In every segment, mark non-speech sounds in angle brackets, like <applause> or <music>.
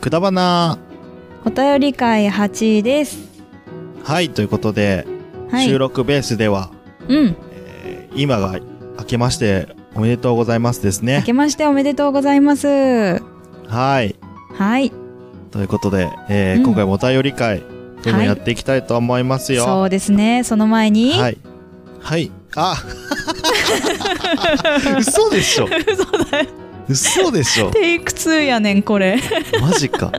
くだばな。お便り会8です。はい、ということで、はい。収録ベースでは、うん。えー今が明けましておめでとうございますですね。明けましておめでとうございます。はい。はい。ということで、えーうん今回もお便り会、どんどんやっていきたいと思いますよ。そうですね。その前に、はい。はい。あ <laughs> 嘘でしょ <laughs> 嘘だよ。嘘でしょテイク2やねん、これ。マジか。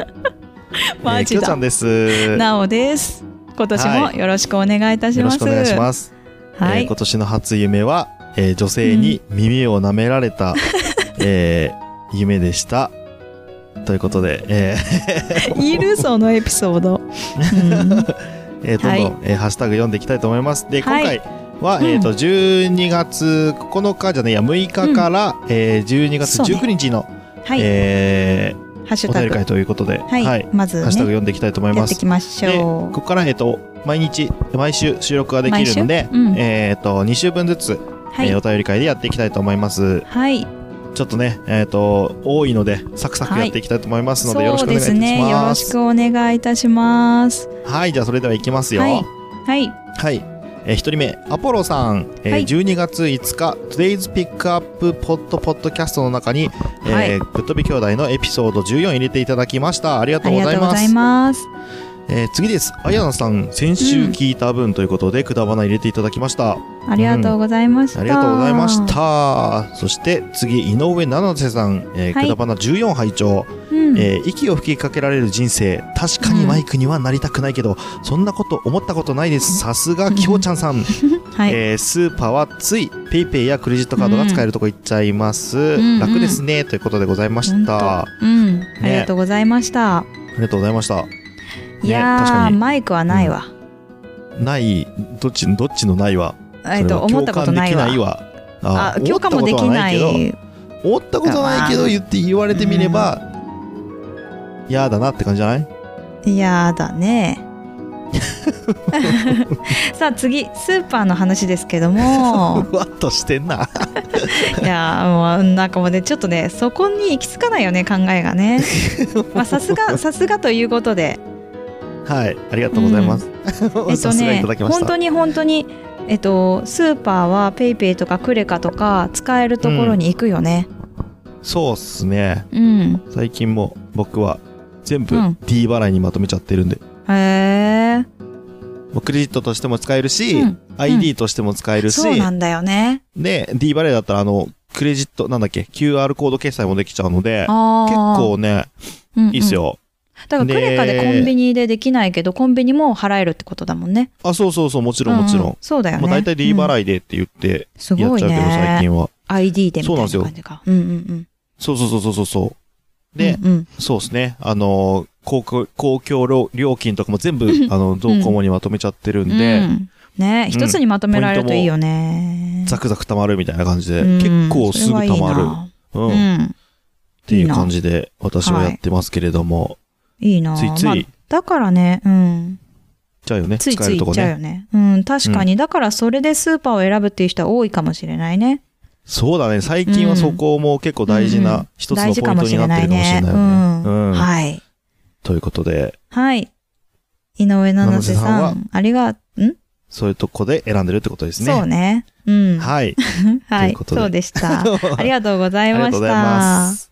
<laughs> マジだえーきょちゃん。です。なおです。今年もよろしくお願いいたします。よろしくお願いします。はいえー今。年の初夢は、えー女性に耳を舐められた、えー夢でした。ということで、えー <laughs> いるそのエピソード。うん <laughs> えーどんどん、はいえーハッシュタグ読んでいきたいと思います。で、今はい回は、うんえっ、と、12月9日じゃねえや、6日から、えー12月そうね19日の、はい。えハッシュタグ。ーお便り会ということで、はい。まずハッシュタグね、読んでいきたいと思いますここから、えっ、と、毎日、毎週収録ができるんでうんえっ、と、2週分ずつ、う。はいえーお。便り会でやっていきたいと思います。はい。ちょっとね、えっ、と、多いので、サクサクやっていきたいと思いますので、よろしくお願いいたしそうですね。よろします。くお願いいたします。はい、じゃあそれではいきますよ。はいはい。はい。えー一人目、アポロさん、えーはい。12月5日、Today's Pick Up Pod Podcast の中に、えーぶっ飛び兄弟のエピソード14入れていただきました。ありがとあうございますえー次です。あやなさん、先週聞いた分ということで、くだばな入れていただきました。ありがとうございました。ありがとうございまし。た。そして次、井上七瀬さん、えーはいくだばな14拝聴、うん。えー息を吹きかけられる人生。確かにマイクにはなりたくないけど、そんなこと思ったことないです。さすが、きょうちゃんさん。<laughs> はい。えースーパーはつい、ペイペイやクレジットカードが使えるとこ行っちゃいます。ん楽ですね。ということでございました。あうん。ありがとうございました。りがとうございました。いやー、マイクはないわ。ない、どっち、どっちのないわ。えっと、思ったことないわ。わ。あ、共感もできない。思ったことないけど言って言われてみれば、嫌だなって感じじゃない？やだね。<laughs> さあ次スーパーの話ですけども <laughs> ふわっとしてんな。<laughs> いやもうなんかもうねちょっとねそこに行き着かないよね考えがねまあさすがさすがということではい、ありがとうございます。<laughs> えっさすがいとね。本当に本当にえっとスーパーは PayPay とかクレカとか使えるところに行くよね。そうっすね。うん、最近も僕は全部うん。D 払いにまとめちゃってるんで、へえもうクレジットとしても使えるし、うん。ID としても使えるし、そうなんだよね。で、D 払いだったらあの、クレジット、なんだっけ、QR コード決済もできちゃうので、あ結ー構ね、うんうん。いいっすよ。だからクレカでコンビニでできないけどコンビニも払えるってことだもんね。あ、そうそうそう、もちろんもちろ。うん。うんそうだよね。もう大体 D うん払いでって言ってやっちゃうけど、最ね。近は。ID でみたいなそうなんですよ。感じかうんうん。そうそうそうそうそう。で、うんうん。そうですね。あのー、公共、公共料料金とかも全部、あの、ドコモにまとめちゃってるんで、うん。ね一つにまとめられるといいよね。ザクザク溜まるみたいな感じで、うん。結構すぐ溜まる。うん。うっん。ていう感じで、私はやってますけれども、いいなついついまあだからね、うん。じゃあよね、ついつい行っ。ちゃうよね。うん、確かに。だからそれでスーパーを選ぶっていう人は多いかもしれないね。そうだね、最近はそこも結構大事うんな一つのポイントになってるかもしれないよね。うんうん。はい。ということで、はい。井上七瀬さんはさん、ありが、ん？そういうとこで選んでるってことですね。そうね。うん。はい。<laughs> はいというこ。とでそうでした。<laughs> ありがとうございました。ありがとうございます。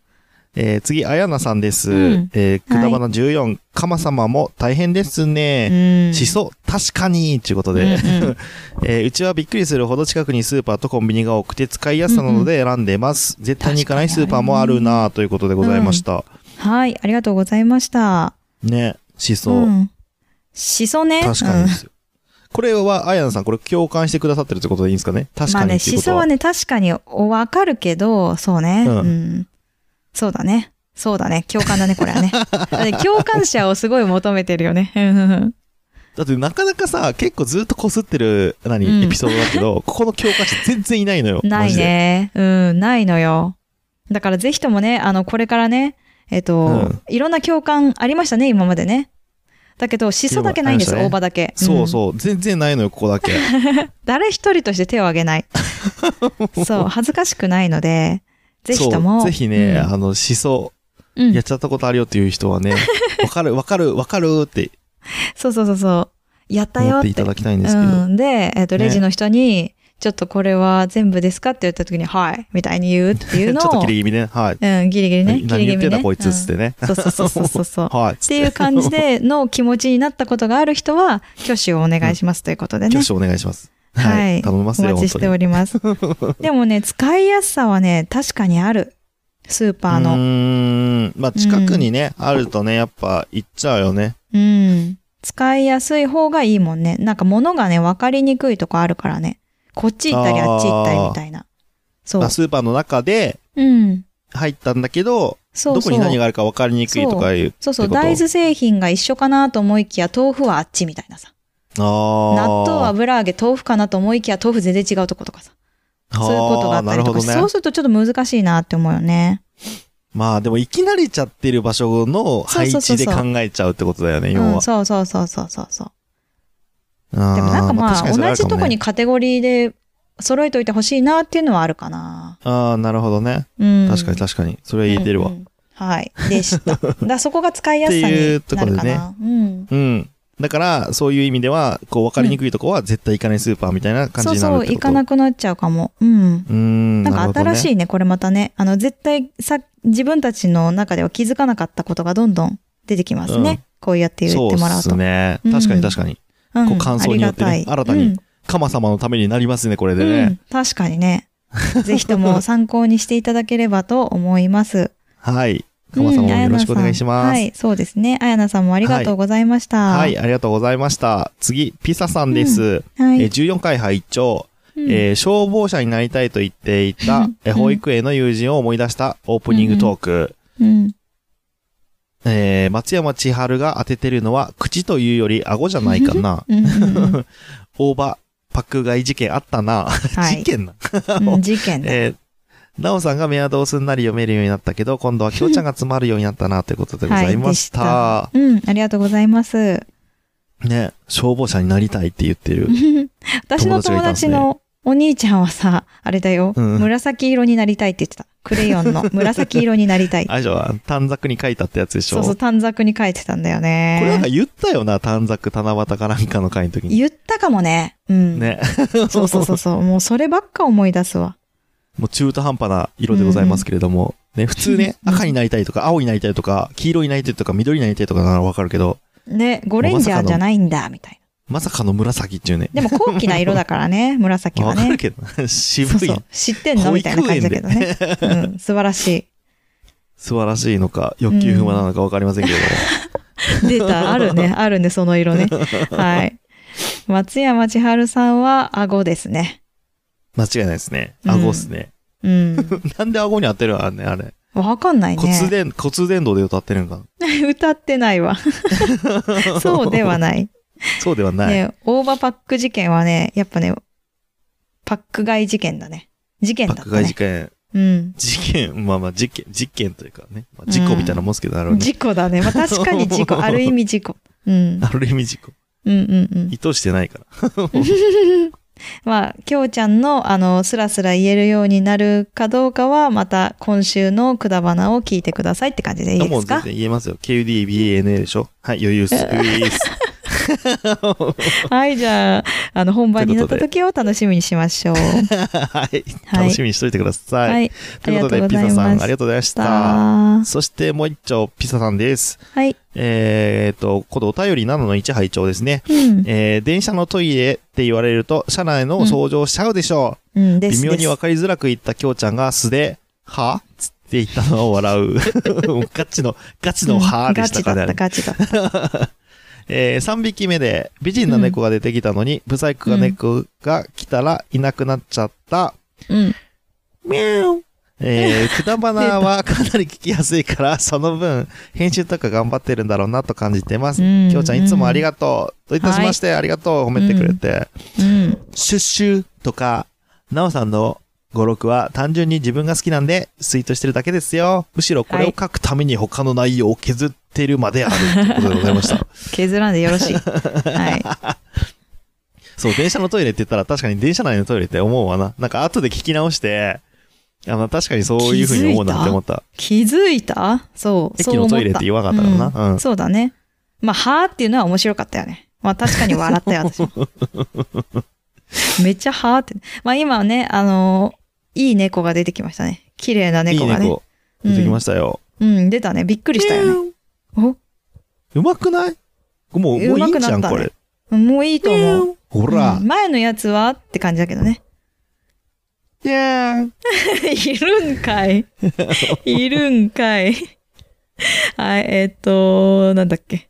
えー、次、あやなさんです。うんえー、くだばな14、かま様も大変ですね。うん。しそ、確かに、ということで、うんうん <laughs> えーうちはびっくりするほど近くにスーパーとコンビニが多くて使いやすさなので選んでます。絶対に行かないスーパーもあるなということでございました。はい、ありがとうございました。ね、しそ、うん。しそね。確かにですよ。これは、あやなさん、これ共感してくださってるってことでいいんですかね？確かにまあね、っていうことは。しそはね、確かにわかるけど、そうね。ううんん。そうだね。そうだね。共感だね、これはね。<laughs> 共感者をすごい求めてるよね。うんうんうんだってなかなかさ、結構ずっと擦ってる、何、うんエピソードだけど、ここの共感者全然いないのよ。<laughs> ない。ね。うん、ないのよ。だからぜひともね、あの、これからね、えっと、うんいろんな共感ありましたね、今までね。だけど、しそだけないんですよ、ね大葉だけ。そうそう。全然ないのよ、ここだけ。う <laughs> ん誰一人として手を挙げない。そう、恥ずかしくないので、ぜひとも。そうぜひね、うんあの、しそ、うんやっちゃったことあるよっていう人はね、<laughs> わかる、わかる、わかるってそうそうそうそう。やったよっ。思ってていただきたいんですけど。うん。で、えっ、と、ねレジの人に、ちょっとこれは全部ですかって言った時に、はい、みたいに言うっていうのを。<laughs> ちょっとギリギリね。はい。うん、ギリギリね。ギリ何ギリね言ってんだこいつっつってね。うんそうそうそうそうそう。<laughs> はい。っていう感じでの気持ちになったことがある人は、挙手をお願いしますということでね。挙手お願いします。ははいい。頼みますよ、お待ちしております。<laughs> でもね、使いやすさはね、確かにある。スーパーうの。ーん。まあ、近くにね、あるとね、やっぱ行っちゃうよね。うん。使いやすい方がいいもんね。なんか物がね、分かりにくいとこあるからね。こっち行ったりあっち行ったりみたいな。そうまあ、。スーパーの中でうん。入ったんだけど、そうそう。どこに何があるか分かりにくいとかいう。そうそう。大豆製品が一緒かなと思いきや、豆腐はあっちみたいなさ。納豆、油揚げ、豆腐かなと思いきや、豆腐全然違うとことかさ。そういうことがあったりとか、ねそうするとちょっと難しいなって思うよね。まあでも、行き慣れちゃってる場所の配置で考えちゃうってことだよね、要うん、は。そうそうそうそうそうそう。でもなんかまあ、同じとこにカテゴリーで揃えといてほしいなっていうのはあるかな。ああ、なるほどね。うん。確かに確かに。それは言えてるわうん。うんはい。でした。だそこが使いやすさっていうにところでねなるかな。うん。うん。だから、そういう意味では、こう、分かりにくいとこは絶対行かないスーパーみたいな感じそうそう、になるってこと行かなくなっちゃうかも。うん。うーん。なんか新しい。いね、これまたね。あの、絶対さ、自分たちの中では気づかなかったことがどんどん出てきますね。うんこうやって言そうっってもらうと。すね。うん確かに確かに。うんこう感想によってね新たにうんカマ様のためになりますね、これでうねん。確かにね。ぜひとも参考にしていただければと思います。<laughs> はい。カマ様もよろしくお願いします。うんはい、そうですね。あやなさんもありがとうございました。はい、ありがとうございました。次、ピサさんです。はい。えー14回拝聴、うんえー消防車になりたいと言っていた、え保育園の友人を思い出したオープニングトーク。うん。えー松山千春が当ててるのは、口というより顎じゃないかな。うんうんうん <laughs> 大場、パック買い事件あったな。はい事件な。うん事件だ。<laughs> えーなおさんがメアドースになり読めるようになったけど、今度はきょうちゃんが詰まるようになったなということでございました。はいでうん、ありがとうございます。ね、消防車になりたいって言ってる。<laughs> 私の友達のお兄ちゃんはさ、あれだよ、うん紫色になりたいって言ってた。クレヨンの <laughs> 紫色になりたい。あれでしょ短冊に書いたってやつでしょ？そうそう、短冊に書いてたんだよこれなんかね。言ったよな、短冊七夕かなんかの会の時に。言ったかもね。うん。ね。そうそうそうそう。もうそればっか思い出すわ。もう中途半端な色でございますけれども。ね、普通ね、うん赤になりたいとか、青になりたいとか、黄色になりたいとか、緑になりたいとかならわかるけど、ね、ゴレンジャーじゃないんだ、みたいまさかの紫っていうね。な。でも高貴な色だからね、<laughs> 紫はね。わかるけど、渋いそうそう。知ってんのみたいな感じだけどね。うん、素晴らし素晴らしいのか、欲求不満なのかわかりませんけれども。い。出た、あるね、あるね、その色ね。<laughs> はい。松山千春さんは顎ですね。間違いないですね。うん顎っすね。うん。<laughs> なんで顎に当てるのあんねんあれ。わかんないね。骨伝、骨伝導で歌ってるんかな。<laughs> 歌ってないわ。<laughs> そうではない。そうではない。ね、大葉パック事件はね、やっぱね、パック買い事件だね。事件だった爆買い事ね。件。うん。事件、まあまあ事件、実験というかね。まあ、事故みたいなもんすけど、なるほどね。事故だね。まあ確かに事故。ある意味事故。うん。ある意味事故。うんうんうん。意図してないから。まあ、きょうちゃんの、あの、スラスラ言えるようになるかどうかは、また今週のくだばなを聞いてくださいって感じでいいですか？もう全然言えますよ。KUDBANA でしょはい、余裕っす。<laughs> です。はい、じゃあ、あの、本番になった時を楽しみにしましょう。はい。楽しみにしといてください。はい。ということで、ピザさん、ありがとうございました。はそして、もう一丁、ピザさんです。い。えーっと、今度お便り7の1拝聴ですね。うん。えー、電車のトイレって言われると、車内の掃除をしちゃうでしょうん、う。です。微妙にです分かりづらく言ったきょうちゃんが素で、は？つって言ったのを笑う。<laughs> ガチの、ガチのはでしたかね。うんガチだった、ガチだった。えー、3匹目で美人な猫が出てきたのに、ブサイクが猫が来たらいなくなっちゃった。うん。ミャーえー、くだばなは <laughs> かなり聞きやすいから、その分、編集とか頑張ってるんだろうなと感じてます。うんきょうちゃんいつもありがとう。といたしまして、ありがとう。褒めてくれて。うん。シュッシュとか、なおさんの語録は単純に自分が好きなんで、ツイートしてるだけですよ。むしろこれを書くために他の内容を削ってるまであるということでございました。<laughs> 削らんでよろしい。はい。<laughs> そう、電車のトイレって言ったら確かに電車内のトイレって思うわな。なんか後で聞き直して、あの、確かにそういうふうに思うなって思った。気づいた？そう。駅のトイレって言わなかったからな。ううんん。そうだね。まあ、はーっていうのは面白かったよね。まあ、確かに笑ったよ、私も。<laughs> めっちゃはーって。まあ、今はね、あのーいい猫が出てきましたね。綺麗ない猫がね。い猫、出てきましたよ。うん、うん出たね。びっくりしたよね。お？うまくない？もう、もういいんじゃん、うまくなったこねれ。もういいと思う。ほらうん。前のやつは？って感じだけどね。いやーいるんかい。<laughs> いるんかい。はい、えっと、なんだっけ。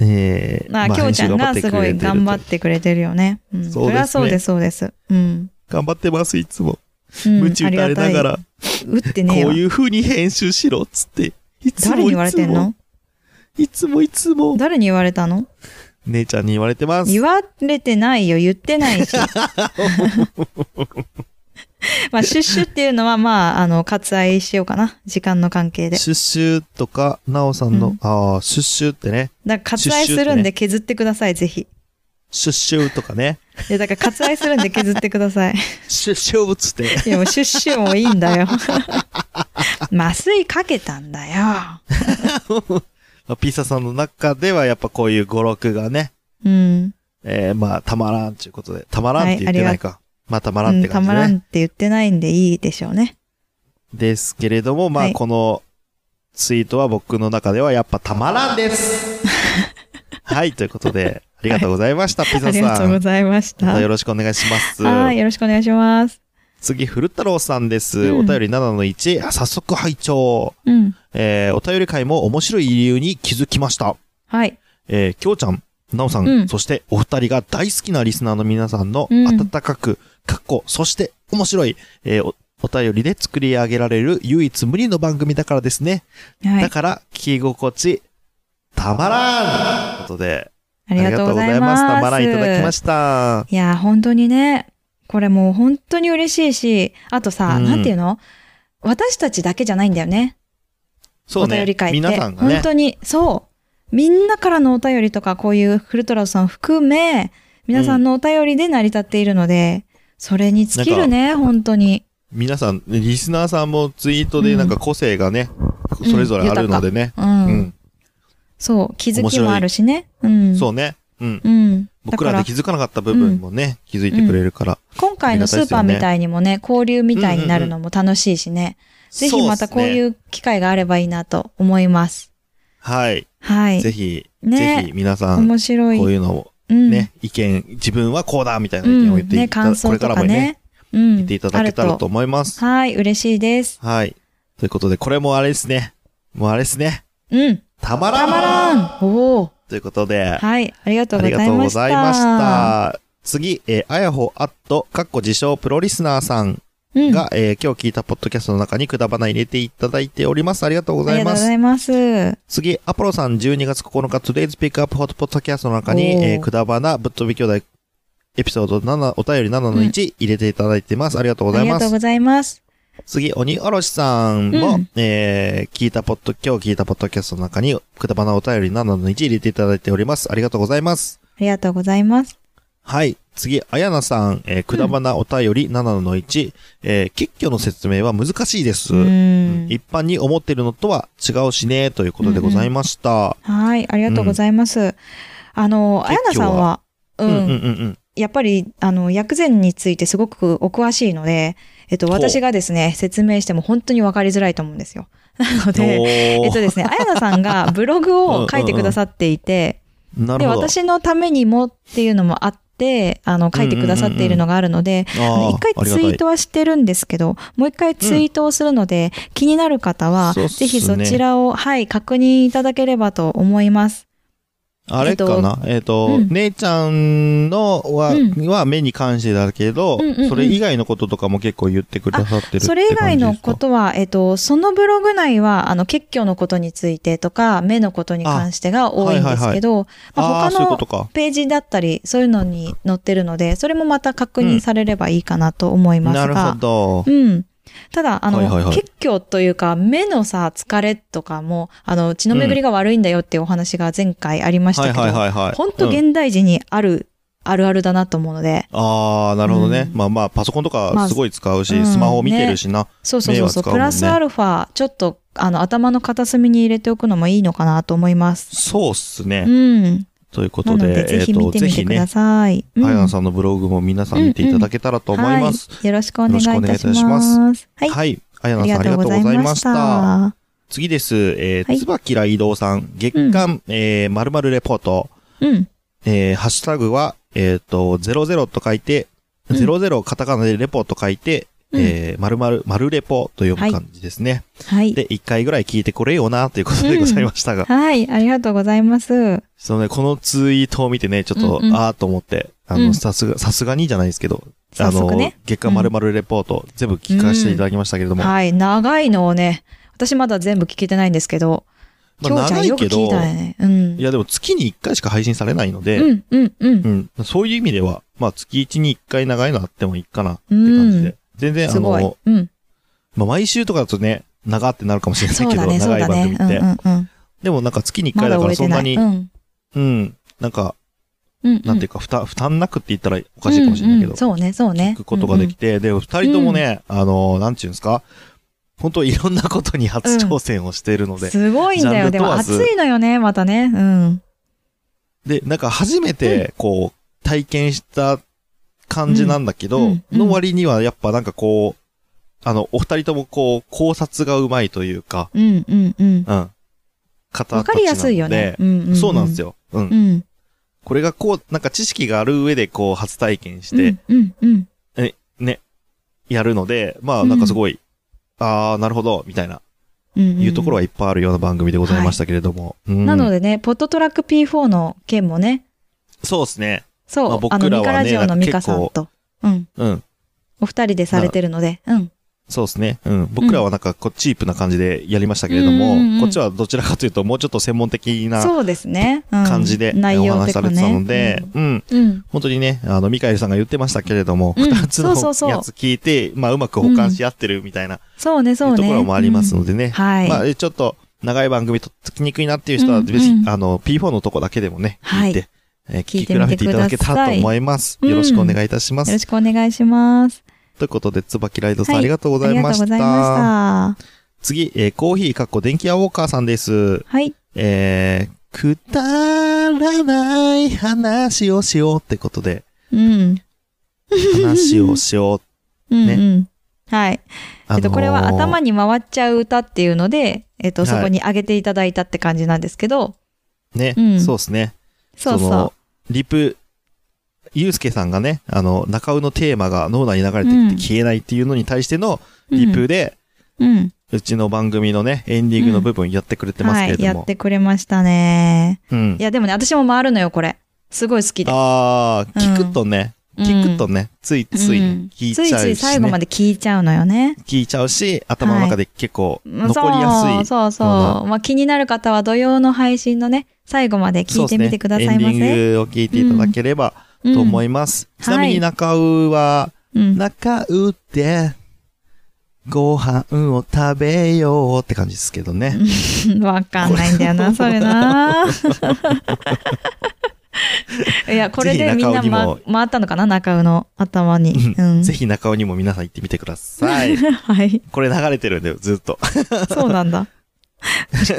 えー、まあ、きょうちゃんがすごい頑張ってくれてるよね。うん。そうですねそりゃそうです、そうです。うん。頑張ってます、いつも。うん夢中垂れなが。ら、ありがたい打ってねこういう風に編集しろ、つって。いつも誰に言われてんの？いつもいつも。誰に言われたの？姉ちゃんに言われてます。言われてないよ、言ってないし。<laughs> <laughs> まあ、シュッシュっていうのは、まあ、あの、割愛しようかな。時間の関係で。シュッシュとか、なおさんの、うんああ、シュッシュってね。だから割愛するんで削ってください、ぜひ。シュッシュとかね。いや、だから割愛するんで削ってください。シュッシュつって。いや、もうシュッシュもいいんだよ。麻酔かけたんだよ。<laughs> まあピサさんの中ではやっぱこういう語録がね、うん。えー、まあ、たまらんっていうことで、たまらんって言ってないか。まあ、たまらうんん、って感じでね。たまらんって言ってないんでいいでしょうね。ですけれども、まあ、はいこのツイートは僕の中ではやっぱたまらんです。<laughs> はい、ということで、ありがとうございました、ピあザさ。りがとうんございました。またはよろしくお願いします。い、よろしくお願いします。次、古太郎さんです。うんお便り7の1。あ早速拝聴。うん。えー、お便り会も面白い理由に気づきました。はい。えー、きょうちゃん、なおさん、うんそしてお二人が大好きなリスナーの皆さんのうん温かく、かっこ、そして面白い、えーお、お便りで作り上げられる唯一無二の番組だからですね。はい。だから、聞き心地、たまらんということで、ありがとうございます。たまらんいただきました。いや、本当にね、これもう本当に嬉しいし、あとさ、うんなんていうの？私たちだけじゃないんだよね。そうねお便り。会って。皆さんがね本、当に、そう。みんなからのお便りとか、こういうフルトラさん含め、皆さんのお便りで成り立っているので、それに尽きるね、本当に。皆さん、リスナーさんもツイートでなんか個性がね、んそれぞれあるのでね。うん。うん。そう、気づきもあるしね。うん。そうね。うん。うん。僕らで気づかなかった部分もね、気づいてくれるから。今回のスーパーみたいにもね、交流みたいになるのも楽しいしね。ぜひまたこういうう機会があればいいなと思います。はい。はい。ぜひ、ねぜひ皆さん、面白い。こういうのをうん。ね、意見、自分はこうだみたいなうん。意見を言っていね、ただ、感これからもね、。うん。言っていただけたらと思います。はい、嬉しいです。はい。ということで、これもあれですね。もうあれですね。うん。たまらんたまらんおおということで、はい、ありがとうありございました。がとうございました。次、えー、あやほアット、かっこ自称プロリスナーさんうん。が、えー今日聞いたポッドキャストの中にくだばな入れていただいております。ありがとうごありがとうざいます。ございます。は次、アポロさん12月9日、Today's Pick Up Hot Podcast の中に、えーくだばなぶっ飛び兄弟エピソード7、お便り7の1入れていただいてます。ありがとうございます。ありがとうございます。次、鬼おろしさんも、うんえー聞いたポッド、今日聞いたポッドキャストの中に、くだばなお便り7の1入れていただいております。ありがとうございます。ありがとうございます。はい。次、あやなさん、えーくだばなお便り7の1、えー結挙の説明は難しいです。ううんん。一般に思ってるのとは違うしね、ということでございました。はい、ありがとうございます。あの、あやなさんは、ううん、うん、うん、ん、うん。やっぱり、あの、薬膳についてすごくお詳しいので、えっと、私がですね、説明しても本当にわかりづらいと思うんですよ。<laughs> なので、えっとですね、あやなさんがブログを書いてくださっていて、で、<laughs> なるほど。私のためにもっていうのもあって、あの、書いてくださっているのがあるので、一回ツイートはしてるんですけど、もう一回ツイートをするので、気になる方は、ぜひそちらを、はい、確認いただければと思います。あれかな？えっ、と、うん姉ちゃんのは、うんは目に関してだけど、うんうんうんそれ以外のこととかも結構言ってくださってるそれ以外のことは、えっと、そのブログ内は、あの、結局のことについてとか、目のことに関してが多いんですけど、ですかああー、まあ他の。ページだったり、そういうのに載ってるので、それもまた確認されればいいかなと思いますが。なるほど。うん。ただ、あの、はいはいはい結局というか、目のさ、疲れとかも、あの、血の巡りが悪いんだよっていうお話が前回ありましたけど、はいはいはいはい。本当うん現代人にあるあるあるだなと思うので。あー、なるほどね。うんまあまあ、パソコンとまあかすごい使うし、うんスマホ見てるしな。そうそうそうそう、ねプラスアルファ、ちょっと、あの、頭の片隅に入れておくのもいいのかなと思います。そうっすね。うん。ということなので、で、ぜひ見てみてください。うんあやなさんのブログも皆さん見ていただけたらと思います。はい。よろしくお願いいたしよろしくお願いいたしま。ますはい。はい。あやさんありがとうございました。た。次です。えー、はいつばきら移動さん、月間、えー、〇〇レポート。うん。えー、ハッシュタグは、えっ、と、00と書いて、うん00カタカナでレポと書いて、うんえー、〇〇、〇レポと読む感じですね。はい。で、一回ぐらい聞いてこれよな、ということでございましたが。はい。ありがとうございます。そのね、このツイートを見てね、ちょっと、うんうんあーと思って、あの、うんさすが、さすがにじゃないですけど、あの。月間〇〇レポート、全部聞かせていただきましたけれども、はい。長いのをね、私まだ全部聞けてないんですけど、まあきょうちゃんよく聞いたよね。うん。いやでも月に1回しか配信されないので、うん、うん、うん。うん、そういう意味では、まあ月1に1回長いのあってもいいかなって感じで。うん全然あの、。うん。まあ毎週とかだとね、長ってなるかもしれないけど、ね、長い番組。って。うん、うん、うん。でもなんか月に1回だか。らそんないに、うん。うん、なんか、うん。なんていうか、負担、負担なくって言ったらおかしいかもしれないけどうんうん、そうね、そうね。聞くことができて、で、二人ともね、あの、なんていうんですか、本当いろんなことに初挑戦をしているので、すごいんだよ。でも問わず暑いのよね、またね。うん。で、なんか初めて、こう、体験した感じなんだけど、うんうんの割にはやっぱなんかこう、あの、お二人ともこう、考察がうまいというか、うん、うん、うん。うん。方わかりやすいよね。うん、そうなんですよ。よ。うん。うん。これがこう、なんか知識がある上でこう、初体験して、うん、うん、うん。ね、やるので、まあなんかすごい、あー、なるほど、みたいな、うん。いうところはいっぱいあるような番組でございましたけれども。うんなのでね、ポットトラック P4 の件もね、そうですね。そう、まああの、僕らはねミカラジオのミカさなんと、うん、うん。お二人でされてるので、うん。そうですね。うん。僕らはなんかこう、チープな感じでやりましたけれども、うんうんうんこっちはどちらかというと、もうちょっと専門的なそうですね。うん感じで内お容的な話しされてたのね。で、うん。うん。本当にね、あの、ミカエルさんが言ってましたけれども、うん二つのそうそうそうやつ聞いて、まあ、うまく補完し合ってるみたいな、そうね、そうね。ところもありますのでね。うんはい。まあ、ちょっと、長い番組とっつきにくいなっていう人は、うんぜひ、うんあの、P4 のとこだけでもね、はい聞いて、えー聞き比べていただけたらと思います。よろしくお願いいたします。よろしくお願いします。ということで、つばきライドさん、はいありがとうございました。ありがとうございました。次、えーコーヒーかっこ電気屋ウォーカーさんです。はい。えー、くだらない話をしようってことで、うん。話をしよう。うん、ねうん。はい。あのーえっと、これは頭に回っちゃう歌っていうので、えっと、はいそこに上げていただいたって感じなんですけど、ね、うんそうですね。そうその、リプ、ゆうすけさんがね、あの、中尾のテーマが脳内に流れてきて消えないっていうのに対してのう。リプで、うん。うちの番組のね、エンディングの部分やってくれてますけれはい。やども。ってくれましたね。うんい。や、でもね、私も回るのよ、これ。すごい好きで。あー、聞くとね、うん聞くとね、ついついうん聞いちゃうし、ねついつい最後まで聞いちゃうのよね。聞いちゃうし、頭の中で結構まあ残りやすい。そうそうそう。ようまあ、気になる方は土曜の配信のね、最後まで聞いてみてくださいませ。そうですね。エンディングを聞いていただければうんと思います。ちなみに中尾は、うん。中尾って、ご飯を食べようって感じですけどね。<laughs> わかんないんだよな、それな。<laughs> <laughs> いや、これでみんな、まも、回ったのかな？中尾の頭に。うん。ぜひ中尾にも皆さん行ってみてください。<laughs> はい。これ流れてるんだよ、ずっと。そうなんだ。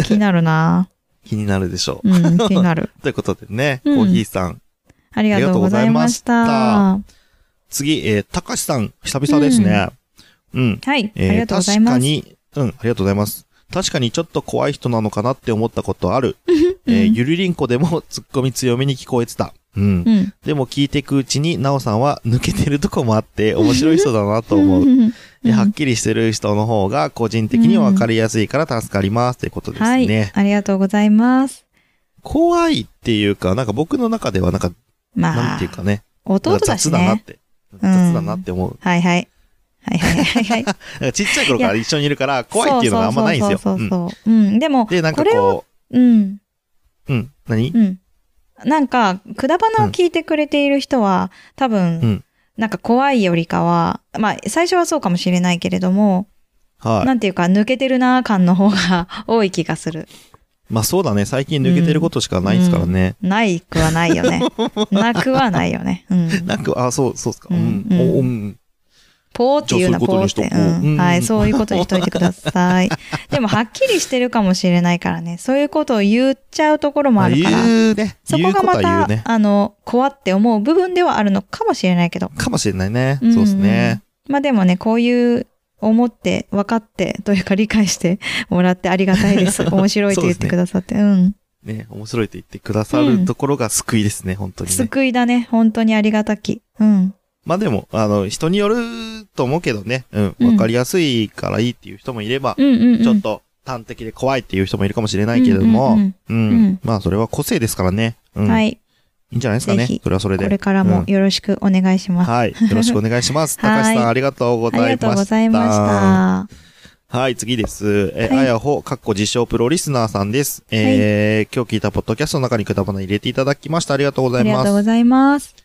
気になるな。<laughs> 気になるでしょう。うん、気になる。ということでね、うんコーヒーさん。ありがとうございました。次、えー、たかしさん、久々ですね。うん。はい。あえーりがとうございます。確かに、うん、ありがとうございます。確かにちょっと怖い人なのかなって思ったことある。えーゆりりんこでも <laughs> ツッコミ強めに聞こえてた。うん。うん。でも聞いていくうちに、なおさんは抜けてるとこもあって、<laughs> 面白い人だなと思う。はっきりしてる人の方が個人的には分かりやすいから助かりますということですはい。ね。ありがとうございます。怖いっていうか、なんか僕の中ではなんか、まあなんていう、かね。弟だしね。雑だなって。うん雑だなって思う。はいはい。はいはいはいはい。<laughs> なんかちっちゃい頃から一緒にいるから、怖いっていうのがあんまないんですよ。そうそうそうそう。うん。でも、で、なんかこれを、こうん。う、うん、何？うん。なんか、くだばなを聞いてくれている人は、多分、うんなんか怖いよりかは、まあ、最初はそうかもしれないけれども、はい。なんていうか、抜けてるな感の方が <laughs> 多い気がする。まあそうだね。最近抜けてることしかないですからね。ないくはないよね。<laughs> なくはないよね。うん。なんか、あ、そう、そうっすか。ううんん。うんおうん。ポーっていうな、ポーって。そうんうんはい、そういうことにしといてください。<laughs> でも、はっきりしてるかもしれないからね。そういうことを言っちゃうところもまああるから。言うね。そこがまた。あの、怖って思う部分ではあるのかもしれないけど。かもしれないね。うんそうですね。まあでもね、こういう思って、分かって、というか理解して <laughs> もらってありがたいです。<laughs> 面白いって言ってくださって。うん。ね、面白いって言ってくださるところが救いですね、本当にね。救いだね。本当にありがたき。うん。まあでも、あの、人によると思うけどね、うん、うんわかりやすいからいいっていう人もいれば、うんうん、うん。ちょっと端的で怖いっていう人もいるかもしれないけれども、ううんんうんまあそれは個性ですからね。うん。。はいい。いんじゃないですかね。それはそれで。これからもよろしくお願いします。はい。よろしくお願いします。<laughs> はい高橋さん、ありがとうございました。ありがとうございました。はい、次です。え、はいあやほ、かっこ自称プロリスナーさんです。えー今日聞いたポッドキャストの中にくだばな入れていただきました。ありがとうござあいます。りがとうございます。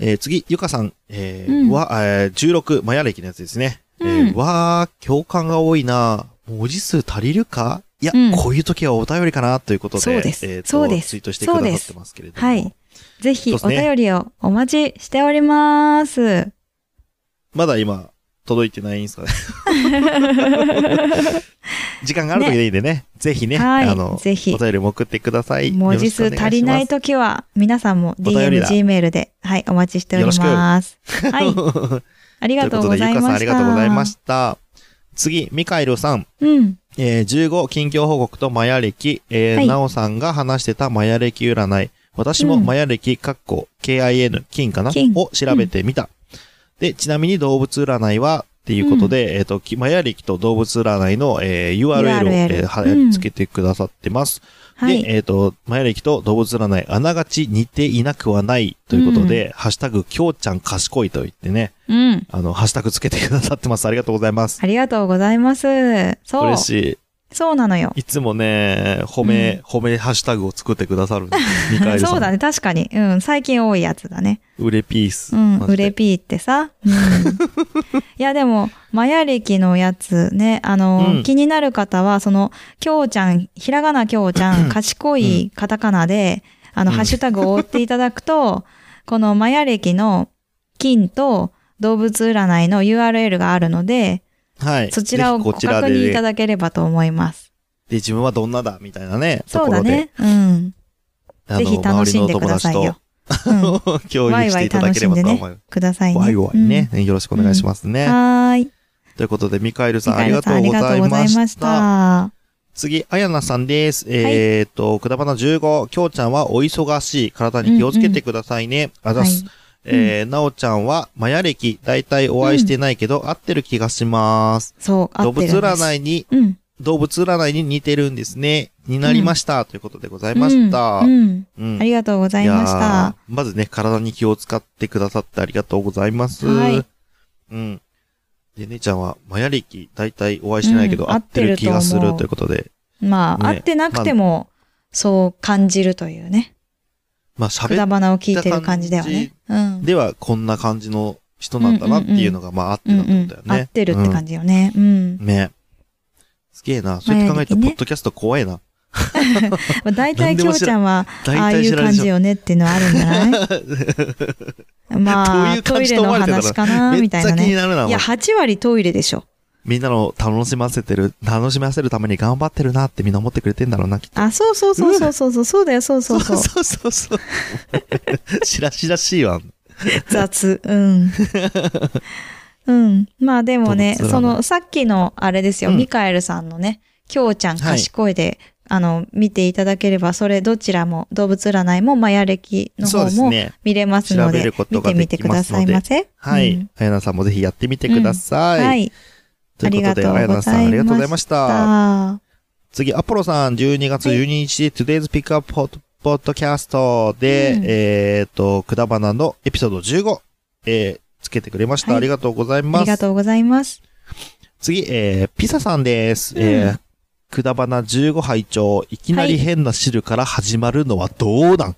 えー次、ゆかさん、えーうん。は、えー16、マヤ歴のやつですね。えーうん。わー、共感が多いな。文字数足りるか？いや、うん。こういう時はお便りかなということで、そうです。えーとそうです。ツイートしてくださってますけれども。はい。ぜひお便りをお待ちしております。まだ今、届いてないんですかね。<laughs> 時間がある時でいいんでね。ぜひね、はいあの、ぜひお便りも送ってください。文字数足りないと。ときは、皆さんも DM、だ G メールで、はい、お待ちしております。はい。<laughs> ありがとうございました。ということで、ゆかさんありがとうございました。次、ミカエルさん。うん。えー15、近況報告とマヤ歴、えーはいなおさんが話してたマヤ歴占い。私もうんマヤ歴、かっこ、KIN、金かな金を調べてみた。で、ちなみに動物占いは、っていうことで、えっ、と、きマヤ歴と動物占いの、えー URL を、えー付けてくださってます。はい。で、えっ、と、マヤ歴と動物占い、あながち似ていなくはないということで、ハッシュタグ、きょうちゃん賢いと言ってね、うん。あの、ハッシュタグつけてくださってます。ありがとうございます。ありがとうございます。そう嬉。しい。そうなのよ。いつもね、褒め、褒めハッシュタグを作ってくださるんです。<laughs> そうだね、確かに。うん、最近多いやつだね。売れピース。うん、マジで売れピーってさ。うん。<laughs> いや、でも、マヤ歴のやつね、あの、うん気になる方は、その、きょうちゃん、ひらがなきょうちゃん、賢いカタカナで、あの、うんハッシュタグを追っていただくと、このマヤ歴の金と動物占いの URL があるので、はい。そちらをご確認いたで、だければと思います。自分はどんなだ、みたいなね。そうだね。うん。ぜひ楽しんでくださいよ。うん。あの。周りの友達と共有していただければと思います。くださいね。ワイワイね、よろしくお願いしますね。うんはーい。ということで、ミカエルさんありがとうございまし。た。次、あやなさんです。えっ、と、くだばな15、きょうちゃんはお忙しい。体に気をつけてくださいね。あざっす。えー、なおちゃんは、マヤ歴、だいたいお会いしてないけど、合ってる気がします。そう、合動物。占いに、うん。動物占いに似てるんですね。になりました。ということでございました。うん。ありがとうございましやた。ーまずね、体に気を使ってくださってありがとうございます。はいうん。で、姉ちゃんは、マヤ歴、だいたいお会いしてないけど、うん合ってる気がするということで。まあ、ね合ってなくても、そう感じるというね。まあ、く喋っなを聞いてる感じだよね。うん。では、こんな感じの人なんだなっていうのが、まあ、合ってたってことだよね。合ってるって感じよね。うんうん。。ね。すげえな。そうやって考えたら、ポッドキャスト怖えな。ま <laughs> あ大体きょうちゃんは、大ああいう。感じよねっていうのはあるんじゃない <laughs> まあ、トイレの話かなみたいなね。気になるな。いや、8割トイレでしょ。みんなの楽しませてる、楽しませるために頑張ってるなってみんな思ってくれてんだろうな、きっと。あ、そうそうそうそうそうそう、そうだよ、そうそうそう。そうそうそう。しらしらしいわ。雑。うん。うん。まあでもね、その、さっきのあれですよ、うんミカエルさんのね、きょうちゃんはい賢いで、あの、見ていただければ、それどちらも、動物占いもマヤ歴の方も。見れますので、調べること見てみてくださいませ。はい。うんあやなさんもぜひやってみてください。はい。ということで、あありがとうございましたやなさんありがとうございました。あ次、アポロさん、12月12日、Today's Pickup Pod- Podcast で、うんえっ、と、くだばなのエピソード15、えーつけてくれました。はいありがとうございあます。りがとうございます。次、えー、ピサさんです。うんえー、くだばな15拝聴いきなり変な汁から始まるのはどうなん、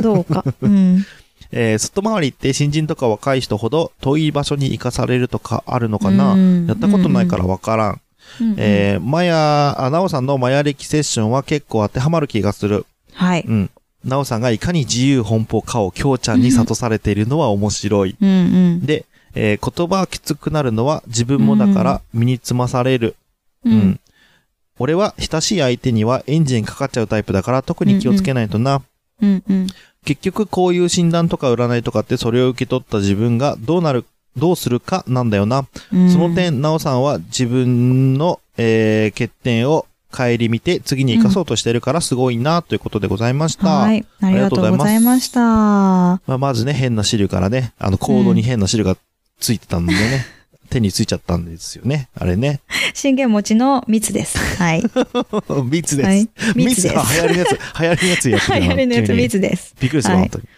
どうか。うん。<laughs> えー、外回りって新人とか若い人ほど遠い場所に行かされるとかあるのかな、うんやったことないからわからん。うんうんえー、マヤ、あ、ナオさんのマヤ歴セッションは結構当てはまる気がする。はい。うん。ナオさんがいかに自由奔放かをきょうちゃんに諭されているのは面白い。うんうん。で、えー言葉がきつくなるのは自分もだから身につまされる。ううんん。俺は親しい相手にはエンジンかかっちゃうタイプだから特に気をつけないとな。うんうん。結局こういう診断とか占いとかってそれを受け取った自分がどうなる、どうするかなんだよな。うんその、点、なおさんは自分の、えー欠点を顧みて次に生かそうとしてるからすごいなということでございました。はい。ありがとうございました。まあ、まずね、変な汁からね、あの、コードに変な汁がついてたんでね、手についちゃったんですよね。あれね。信玄餅の蜜です。はい。<laughs> 蜜です。はい。蜜です。が流行りのやつ、流行りのやつやってた流行りのやつ蜜です。びっくりする、はい本当に。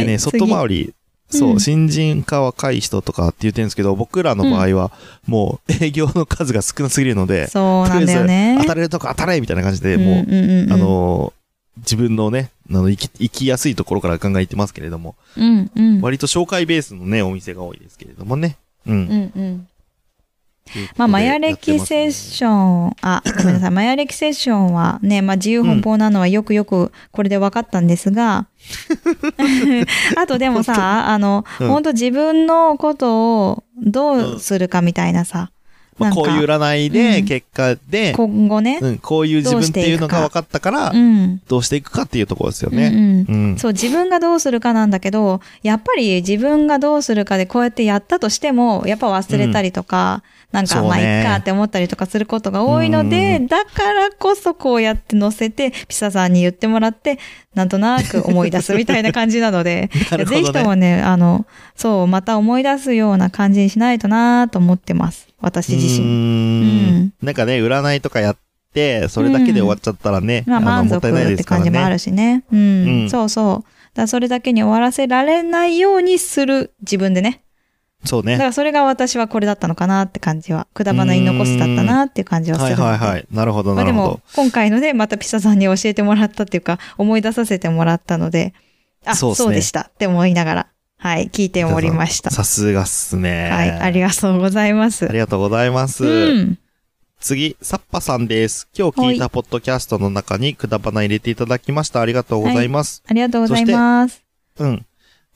でね、外次回り、そう、うん新人か若い人とかって言ってるんですけど、僕らの場合は、もう営業の数が少なすぎるので、そうなんだよね。当たれるとこ当たれみたいな感じで、もう、あ、のー自分のね、あの、生き、生きやすいところから考えてますけれども、うんうん。割と紹介ベースのね、お店が多いですけれどもね。うん。うんうん。まあ、マヤ歴セッション、あ、ごめんなさい。マヤ歴セッションはね、まあ、自由奔放なのはよくよくこれで分かったんですが、<laughs> あとでもさ、あの、うん本当自分のことをどうするかみたいなさ、まあ、こういう占いで、うん結果で、今後ね、うん、こういう自分っていうのが分かったからう、ん。どうしていくかっていうところですようんね。うんうん。そう、自分がどうするかなんだけど、やっぱり自分がどうするかでこうやってやったとしても、やっぱ忘れたりとか、なんか、まあ、いっかって思ったりとかすることが多いので、だからこそこうやって載せて、ピサさんに言ってもらって、なんとなく思い出すみたいな感じなので、<laughs> ねぜひともね、あの、そう、また思い出すような感じにしないとなと思ってます。私自身。んうんなんかね、占いとかやって、それだけで終わっちゃったらね、まあ、の満足もって。感じもあるしね。うん。うんそうそう。だそれだけに終わらせられないようにする自分でね。そうね。だからそれが私はこれだったのかなって感じは、くだばなに残すだったなっていう感じはすはいるので。はいはい。なるほどまあでもなるほど。、今回のでまたピサさんに教えてもらったっていうか、思い出させてもらったので、あ、そうねそうでしたって思いながら、はい、聞いておりました。さすがっすね。はい、ありがとうございますあ。りがとうございます。うん。次、サッパさんです。今日聞いたポッドキャストの中にくだばな入れていただきました。ありがとうございます。ありがとうございます。うん。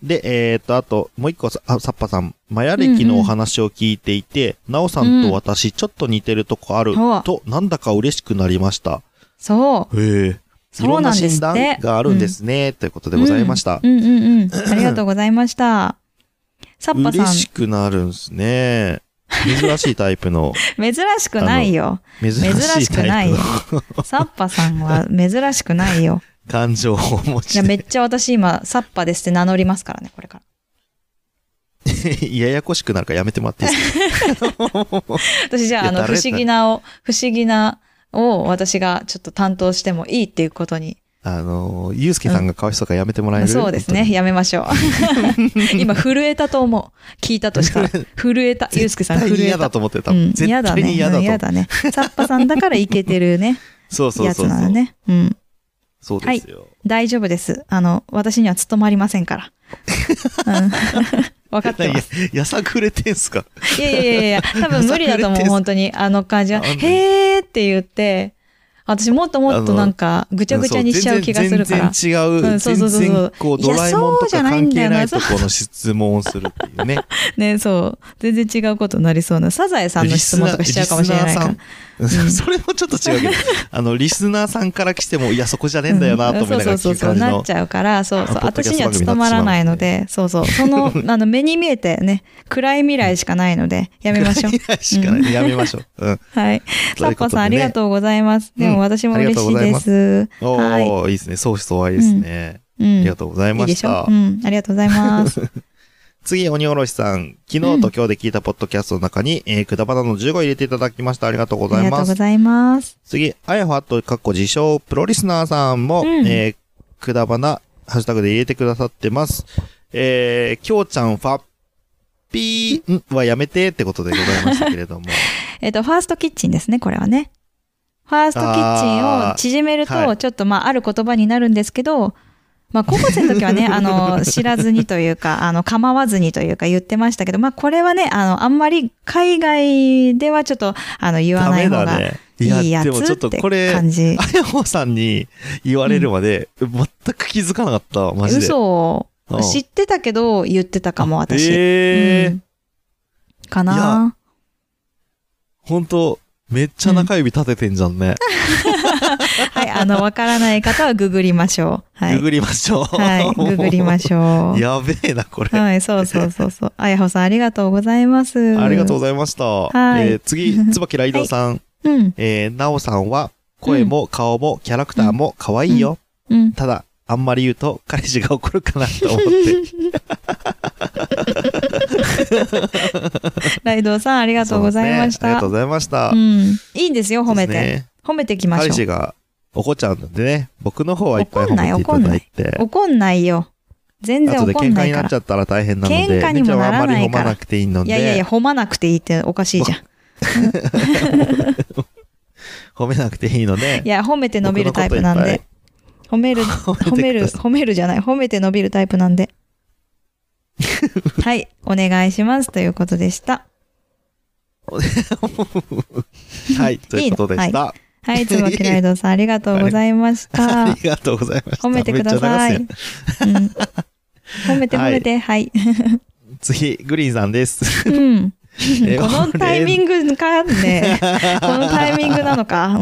で、えー、っと、あと、もう一個さ、あサッパさん、マヤ歴のお話を聞いていて、なおさんと私、ちょっと似てるとこある、ほうと、なんだか嬉しくなりました。そう。へえ。いろんそうなですってなん診断があるんですね、ということでございました。うんうんうんうん。ありがとうございました。サッパさん、嬉しくなるんですね。珍しいタイプの、<laughs> 珍しくないよ。珍し珍しいタイくないよ。サッパさんは珍しくないよ。感情をお持いや。めっちゃ私今、サッパですって名乗りますからね、これから。<laughs> ややこしくなるからやめてもらっていいですか？<laughs> 私じゃあ、あの、不思議なを、不思議なを私がちょっと担当してもいいっていうことに。あの、ゆうすけさんがかわいそうからやめてもらえる、そうですね。やめましょう。<laughs> 今、震えたと思う。聞いたとしたら。震えた。ゆうすけさん震えた嫌だ。と思ってた。うん、絶嫌だね。対に嫌だとうん嫌だね。サッパさんだからいけてるね。そうそうやつそうそう。なのね。うん。そうですよ。大丈夫です。あの、私には務まりませんから。うん。<laughs> 分かってます。いややさぐれてんすか？いやいやいや多分無理だと思う、本当に。あの感じは。へーって言って、私もっともっとなんか、ぐちゃぐちゃにしちゃう気がするから。全然違う。うんそうそうそうそうドラえもんとそうじゃかないんだよな関係ないところの質問をするっていうね。ね、そう。全然違うことになりそうな。サザエさんの質問とかしちゃうかもしれないから。リスナーさん <laughs> それもちょっと違うけど、あの、リスナーさんから来ても、いや、そこじゃねえんだよな、と思いながらそうそうそうそう、なっ。ちゃうから、そうそう。私には務まらないので、そうそう。その、<laughs> あの、目に見えてね、暗い未来しかないので、やめましょう。暗いしかないやめましょう。うん。はい。サッパさん、ありがとうございます。でうんも私もあり嬉しいで。がとうございますおはい。ー、いいですね。相思相愛ですね。うん。ありがとうございいいでしょ？ましたう。ん。ありがとうございます。<laughs> 次、鬼おろしさん。昨日と今日で聞いたポッドキャストの中に、えー、くだばなの15入れていただきました。ありがとうごありざいます。がとうございます。次、あやはと、かっこ自称、プロリスナーさんも、うんえー、くだばな、ハッシュタグで入れてくださってます。えー、きょうちゃんファッピーん？はやめてってことでございましたけれども。<laughs> えっと、ファーストキッチンですね、これはね。ファーストキッチンを縮めると、はいちょっとまあ、ある言葉になるんですけど、まあ、高校生の時はね、<laughs> あの、知らずにというか、あの、構わずにというか言ってましたけど、まあ、これはね、あの、あんまり海外ではちょっと、あの、言わダない方が。いいやでもちょっとつってこれ、感じ。あやほさんに言われるまで、全く気づかなかった、マジで。嘘うん知ってたけど、言ってたかも、私。ええうんかなほんと、めっちゃ中指立ててんじゃんね。<laughs> はい、あの、わからない方はググりましょう。はい。ググりましょう。はい、ググりましょう。<laughs> やべえな、これ。はい、そうそうそうそう。<laughs> あやほさん、ありがとうございます。ありがとうございました。はいえー次、椿ライドさん。うん、えー、なおさんは、声も顔もキャラクターも可愛いよ。うん。ただ、あんまり言うと彼氏が怒るかなと思って。<laughs> ライドウさん、ありがとうございました。ねありがとうございました。うん。いいんですよ、褒めて。ね褒めていきましょう。彼氏が怒っちゃうんでね、僕の方はいっぱい褒めていただいて。怒んないよ。全然怒んないから喧嘩になっち。ゃったら大変なので、喧嘩にもならないからねちゃんはあんまり褒まなくていいので、いやいやいや、褒まなくていいっておかしいじゃん。<laughs> 褒めなくていいのでい、や、褒めて伸びるタイプなんで。褒める、<laughs> 褒褒める、褒めるじゃない。褒めて伸びるタイプなんで。<laughs> はい、お願いします。ということでした。<laughs> はい、ということでした。はい、つばきらいどうさん、ありがとうございましあた。りがとうございました。褒めてください。うん褒めて褒めて、はい。次、グリーンさんです。うん。え <laughs> このタイミングかね。<laughs> このタイミングなのか。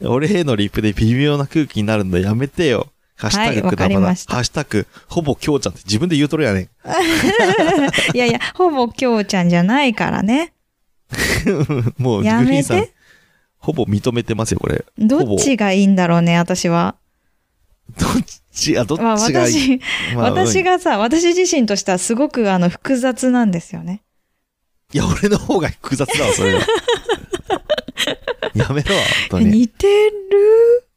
俺へのリップで微妙な空気になるのやめてよ。ハッシュタグくだばな。かりましたハッシュタグ、ほぼきょうちゃんって自分で言うとるやねん。<laughs> いやいや、ほぼきょうちゃんじゃないからね。もう、グやめリーンさんて、。ほぼ認めてますよ、これ。どっちがいいんだろうね、私は。どっち、あ、どっまあちがいい、私、まあ私がさ、私自身としてはすごくあの複雑なんですよね。いや、俺の方が複雑だわ、それは。やめろ、本当に。い似てる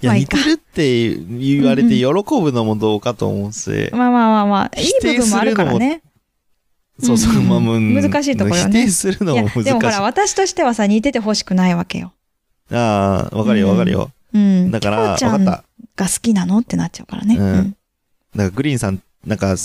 や、まあいいか似てるって言われて喜ぶのもどうかと思うし。まあまあまあまあ、いい部分もあるからね。そうそう、うんうんうんまあもう、難しいところね否定するのも難しい。でもほら、私としてはさ、似てて欲しくないわけよ。ああ、わかるよ、わかるよ。うん。だから、わかった。が好きなのってなっちゃうからね。うんうんだから、グリーンさん、なんか、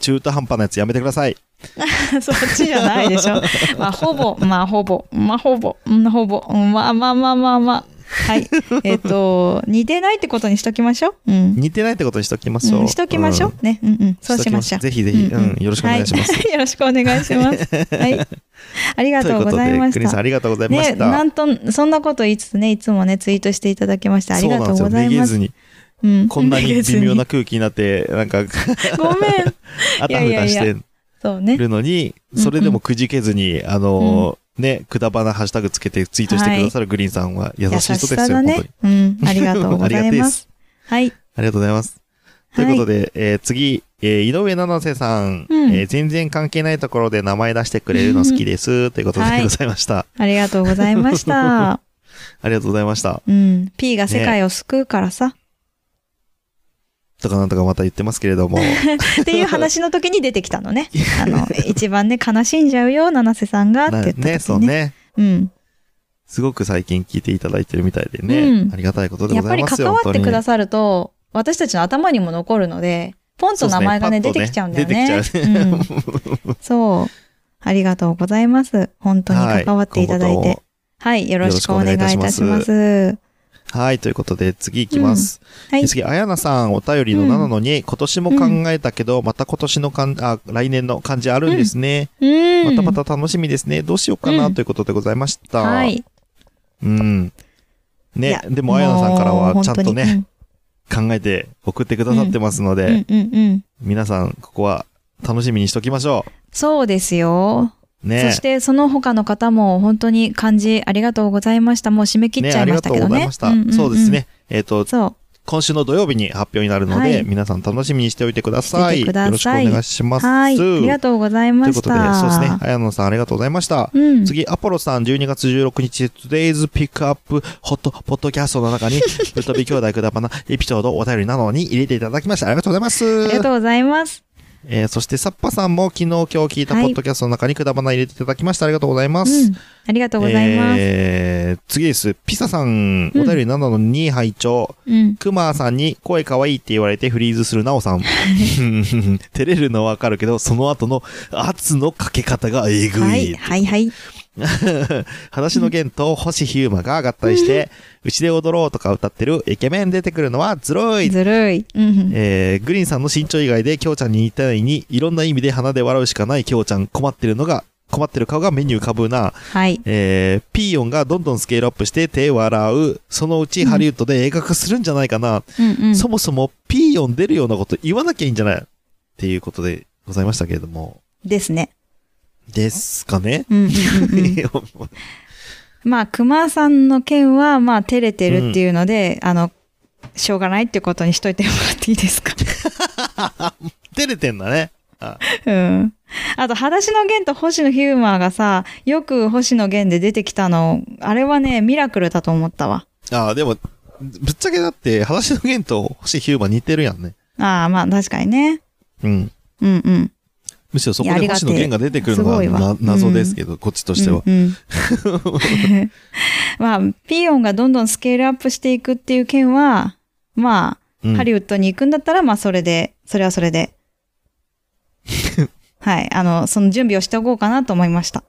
中途半端なやつやめてください。<laughs> そっちじゃないでしょ。<laughs> まあ、ほぼ、まあ、ほぼ、まあ、ほぼ、うん、ほぼ、うんまあまあまあまあまあ。はい。<laughs> えっと、似てないってことにしときましょう。うん。似てないってことにしときましょう。うんしときましょう。ね。うんうん。そうしましょう。ぜひぜひ、うん、よろしくお願いします。はい、よろしくお願いします。はい。ありがとうございまということで、グリさんした。ありがとうございまね、した。なんと、そんなこと言いつつね、いつもね、ツイートしていただきましてありがとうございます。めげずに、うんこんなに微妙な空気になって、なんか、<laughs> ごめん。あたふたして。るのに、うんそれでもくじけずに、あのー、ね、くだばなハッシュタグつけてツイートしてくださるグリーンさんは優しい人ですよ、優しさだ本当にね。。うん。ありがとうござありがたいます。はい。ありがとうございます。<laughs> ということで、えー次、えー井上七瀬さん、うんえー全然関係ないところで名前出してくれるの好きです。ということはいでございました。ありがとうございました。<laughs> ありがとうございました。うん。P が世界を救うからさ。とかなんとかまた言ってますけれども。っていう話の時に出てきたのね。あの、一番ね、悲しんじゃうよ、七瀬さんがって言った時ね。ね、そうね。うん。すごく最近聞いていただ。いてるみたいでね。うんありがたいことでやっぱりございますよ。関わってくだ。さると、私たちの頭にも残るので、ポンと名前がね、ね出てきちゃうんだ。よね。パッとねうん。そう。ありがとうございます。本当に関わっていただ。いて。はい、よろしくお願いいたします。はい、ということで次行きます。はい。次、あやなさん、お便りの7のに、今年も考えたけど、また今年の漢あ、来年の漢字あるんですね。うん。またまた楽しみですね。どうしようかな、うんということでございました。はい。うん。ね、でもあやなさんからはちゃんとね、考えて送ってくださってますので。皆さん、ここは楽しみにしときましょそうですよ。う。ね。そして、その他の方も本当に漢字ありがとうございました。もう締め切っちゃいましたけどね。ねありがとうございました。んんんそうです。ね。えっ、と、そう。今週の土曜日に発表になるので、はい皆さん楽しみにしておいてください。しててさいよろしくお願いします。はい。ありがとうございました。ということで、そうですね。綾野さんありがとうございました。うん。次、アポロさん、12月16日、Today's Pick Up Hot Podcast の中に、<laughs> ぶっ飛び兄弟くだばなエピソードお便りなのに入れていただきました。ありがとうございます。ありがとうございます。えーそして、サッパさんも昨日今日聞いたポはいッドキャストの中にくだばな入れていただきました。ありがとうございます。うん。ありがとうございます。えー次です。ピサさん、うんお便り7の2拝聴うん。クマさんに声可愛いって言われてフリーズするナオさん。<laughs> 照れるのはわかるけど、その後の圧のかけ方がえぐい。はい、はい、はい。<laughs> 裸足の弦と星ヒューマが合体して、うちで踊ろうとか歌ってるイケメン出てくるのはずるい。ずるい。うん。えー、グリーンさんの身長以外で、きょうちゃんに似たように、いろんな意味で鼻で笑うしかないきょうちゃん、困ってるのが、困ってる顔が目に浮かぶな。はい。えー、ピーヨンがどんどんスケールアップして手笑う。そのうちハリウッドで映画化するんじゃないかな。うんうん。そもそもピーヨン出るようなこと言わなきゃいいんじゃないっていうことでございましたけれども。ですね。ですかね、うんうんうんうん。<laughs> まあ、熊さんの件は、まあ、照れてるっていうので、あの、しょうがないっていうことにしといてもらっていいですか？<laughs> 照れてんだね。あうん。<laughs> あと、裸足の弦と星野ヒューマーがさ、よく星野源で出てきたの、あれはね、ミラクルだと思ったわ。あー、でも、ぶっちゃけだって、裸足の弦と星ヒューマン似てるやんね。ああ、まあ、確かにね。うん。うんうん。むしろそこで星野源が出てくるのが謎ですけど、こっちとしては。うんうん <laughs> まあ、ピーヨンがどんどんスケールアップしていくっていう件は、まあ、うんハリウッドに行くんだったら、まあ、それで、それはそれで。<laughs> はい。あの、その準備をしておこうかなと思いました。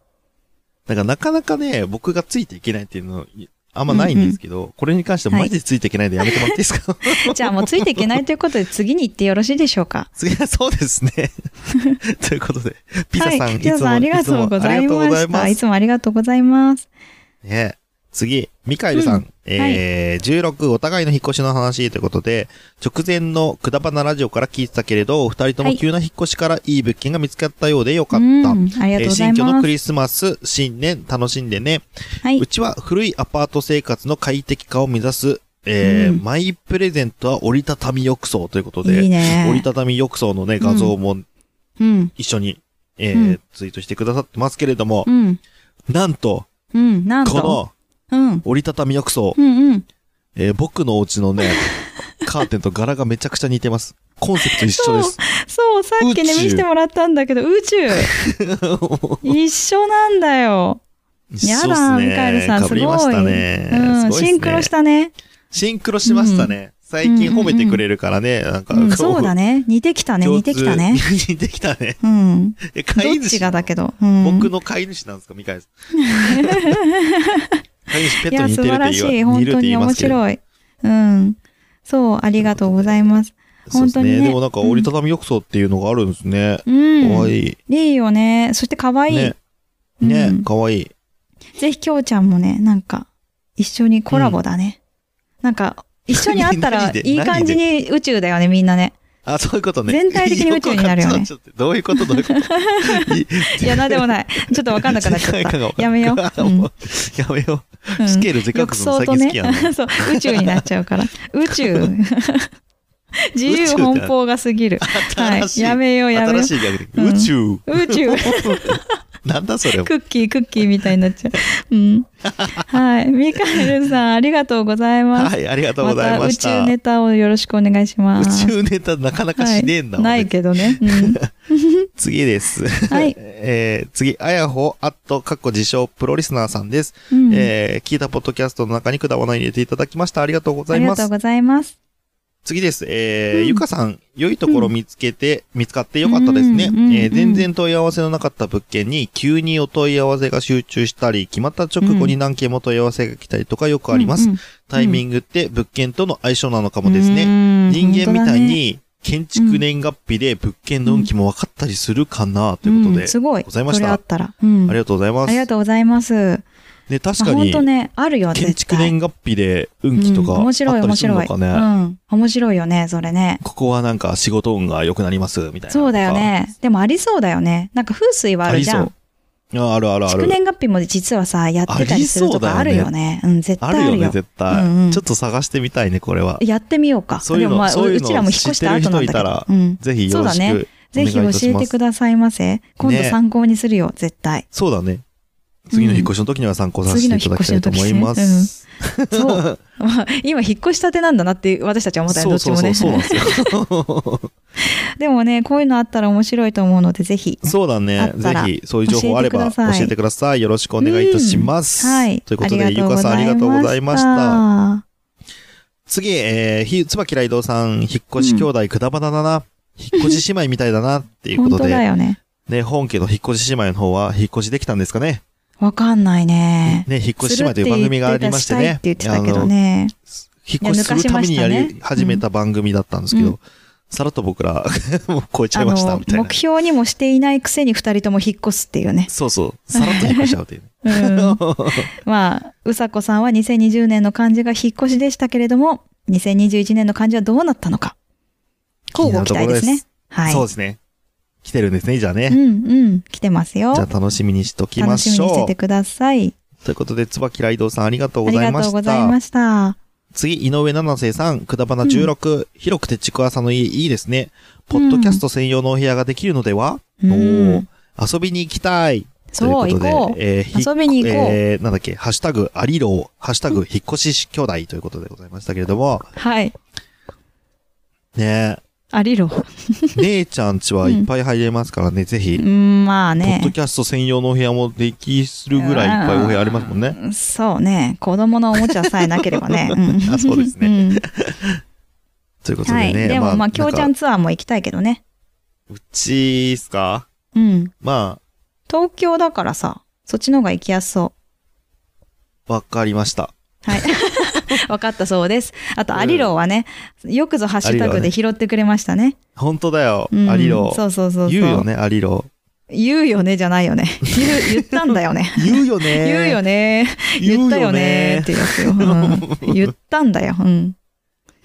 だからなかなかね、僕がついていけないっていうの、いあんまないんですけど、これに関してはマジでついていけないんでやめてもらっていいですか、<laughs> じゃあもうついていけないということで次に行ってよろしいでしょうか。次は <laughs> そうですね。<laughs> ということで、ピザさん、はい。ピザさんありがとうございました。いい。つもありがとうございます。ね次、ミカエルさん。うんえー16、お互いの引っ越しの話ということで、直前のくだばなラジオから聞いてたけれど、お二人とも急な引っ越しからいい物件が見つかったようでよかった。うん、ありがとうございえー新居のます。クリスマス、新年、楽しんでね。はい。うちは古いアパート生活の快適化を目指す、えーうんマイプレゼントは折りたたみ浴槽ということで、いいね。折りたたみ浴槽のね、画像もうん。一緒に、えーうんツイートしてくださってますけれども、うん。なんと、うん。なんと。このうん。折りたたみ浴槽、うんうん。えー僕のお家のね、<laughs> カーテンと柄がめちゃくちゃ似てます。コンセプト一緒です。そう、さっきね、見せてもらったんだけど、宇宙 <laughs> 一緒なんだよ。一緒やだ、ねミカエルさん、すごい。ね。うん、ねシンクロしたね。シンクロしましたね。最近褒めてくれるからね、なんか、うん、こそうだね。似てきたね、似てきたね。似てきたね。うん。え、ど飼い主っちがだけど。うん。僕の飼い主なんですか、ミカエルさん。<laughs> ペットに似素てるって言わ晴らしい。本当に面。白い。うん。そう、ありがとうございます。本当にねでもなんか折りたたみ浴槽っていうのがあるんですね。うん。かわいい。いいよね。そして可愛い。ね。うんね、かわいい。ぜひ、きょうちゃんもね、なんか、一緒にコラボだね。なんか、一緒に会ったら <laughs> いい感じに宇宙だよね、みんなね。あ、そういうことね。全体的に宇宙になるよねどういうことどういうこと？い <laughs> いや、なんでもない。ちょっとわかんなくなっちゃった <laughs> やめよう。うんやめよう。うんスケールでか浴くするの最槽とね近好きやん。<laughs> そう、宇宙になっちゃうから。宇宙。自由奔放が過ぎる。はい。やめよう、やめよ。うん宇宙。う。宇宙。なんだそれ。クッキー、クッキーみたいになっちゃう。うん。はい。ミカエルさん、ありがとうございます。はい、ありがとうございました。た宇宙ネタをよろしくお願いします。宇宙ネタなかなかしねえんだはい、ないけどね。うん。<laughs> 次です。はい <laughs> えー、次、あやほ、あっと、かっこ自称、プロリスナーさんです。うんえー、聞いたポッドキャストの中に果物を入れていただきました。ありがとうございます。ありがとうございます。次です。えーうんゆかさん、良いところ見つけて、見つかってよかったですね。うんうんえー全然問い合わせのなかった物件に、急にお問い合わせが集中したり、決まった直後に何件も問い合わせが来たりとかよくあります。うんうんタイミングって物件との相性なのかもですね。ね人間みたい、に、建築年月日で物件の運気も分かったりするかな、ということで。んすごい。ございましたありがとうございます。ありがとうございます。ね、確まあかに、本当ね、あるよ、建。築年月日で運気とかうん面白い、面白い。うん。面白いよね、それね。ここはなんか仕事運が良くなります、みたいな。そうだよ。ね。でもありそうだよね。なんか風水はあるじゃん。ああるあるあ築る。年月日も実はさ、やってたりするとかあるよね。うん、絶あるよね、対あるよ。絶対、うんうんちょっと探してみたいね、これは。やってみようか。そういうのまあ、そういうのうちらも引っ越した後なんだけど。うん。ぜひよろしそうだくおぜひ教。えてくださいませ。今度ね参考にするよ、絶対。そうだね。次の引っ越しの時には参考させていただきたいと思います。次の引っ越しそう。<laughs> まあ今、引っ越したてなんだなって私たちは思ったよ、どっちもね。そうそうですよ。<laughs> でもね、こういうのあったら面白いと思うので、ぜひ。そうだあね。ぜひ、そういう情報あれば教教えてください。よろしくお願いいたします。はい。ということで、ゆかさんありがとうございました。た。次、えー、ひ、つばきらいどうさん、引っ越し兄弟くだばなだな。引っ越し姉妹みたいだな、っていうこ本当とで。<laughs> だよね。ね、本家の引っ越し姉妹の方は、引っ越しできたんですかねわかんないね。ね、引っ越し姉妹という番組がありましてね。って言ってたしたいって言ってたけどね。引っ越しするためにやり始めた番組だったんですけど、うんさらっと僕ら、<laughs> もう超えちゃあいました、のみ、たいな目。標にもしていないくせに二人とも引っ越すっていうね。そうそう。さらっと引っ越しちゃうという。<laughs> うん。まあ、うさこさんは2020年の漢字が引っ越しでしたけれども、2021年の漢字はどうなったのか。交互期待ですね。はい。そうですね。来てるんですね、じゃあね。うんうん。来てますよ。じゃあ楽しみにしときま楽しみしょう。にしててください。ということで、つばきらいどうさんありがとうありがとうございました。ございました。次、井上七瀬さん、くだばな16、広くてちくわさの家いいですね。ポッドキャスト専用のお部屋ができるのでは、うんおー遊びに行きたい。そう、行ということこで、えーひ遊びに行こうえーなんだっけ、ハッシュタグ、アリロー、ハッシュタグ、引っ越し兄弟ということでございましたけれども、う。はい。ねありろ。<laughs> 姉ちゃんちはいっぱい入れますからね、ぜひ、うん、まあポッドね。キャスト専用のお部屋もできするぐらいいっぱいお部屋ありますもんね。そうね。子供のおもちゃさえなければね。<laughs> うんあそうですねうんということはい。でね。でもまあ、きょうちゃなんかツアーも行きたいけどね。うちっすか？うん。ま東京だからさ、そっちの方が行きやすそあ、わかりました。う。はい。<laughs> わかったそうです。あと、うんアリローはね、よくぞハッシュタグで拾ってくれましたね。本当だよ、うんアリロそうそうそうそう。言うよ。ね、アリロ言うよねじゃないよね。言う、言ったんだよね。言うよね <laughs> 言うよね。言ったよねってやつよ。うん <laughs> 言ったんだよ。うん。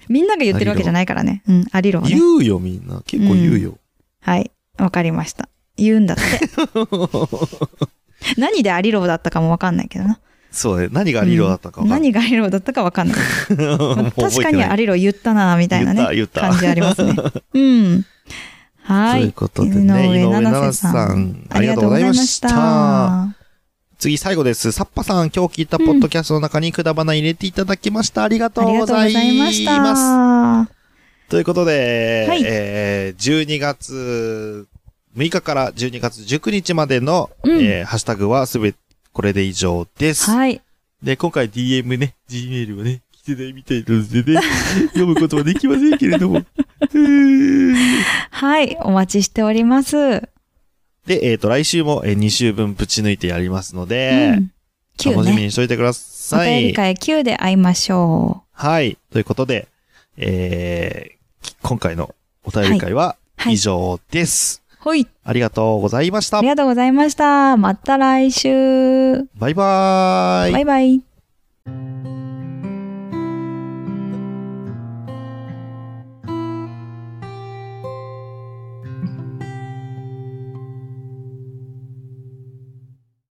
みんなが言ってるわけじゃないからね。うん。アリローね。言うよ、みんな。結構言うよ。はい。わかりました。言うんだって。何でアリローだったかもわかんないけどな。そうね。何がアリロだったかわかんない。何がアリローだったかわかんない。<laughs> 確かにアリロー言ったな、みたいなね。感じありますね。<laughs> うん。はい。ということでね、井上七瀬さん、ありがとうございました。あ次、最後です。サッパさん、今日聞いたポッドキャストの中にくだばな入れていただきました。ありがとうごございます。た。ということで、はいえー、12月6日から12月19日までの、うんえーハッシュタグはすべてこれで以上です。はい。で、今回 DM ね、Gmail はね、来てないみたいなのでね、<laughs> 読むことはできませんけれども。はい。お待ちしております。で、えっ、と、来週も、えー2週分ぶち抜いてやりますので、うん。9楽しみね。にしといてくだおさい。便り会9で会いましょはい。ということで、えー、今回のお便り会ははい以上です。う。はい。ありがとうございました。ありがとうございました。また来週。バイバーイ。バイバイ。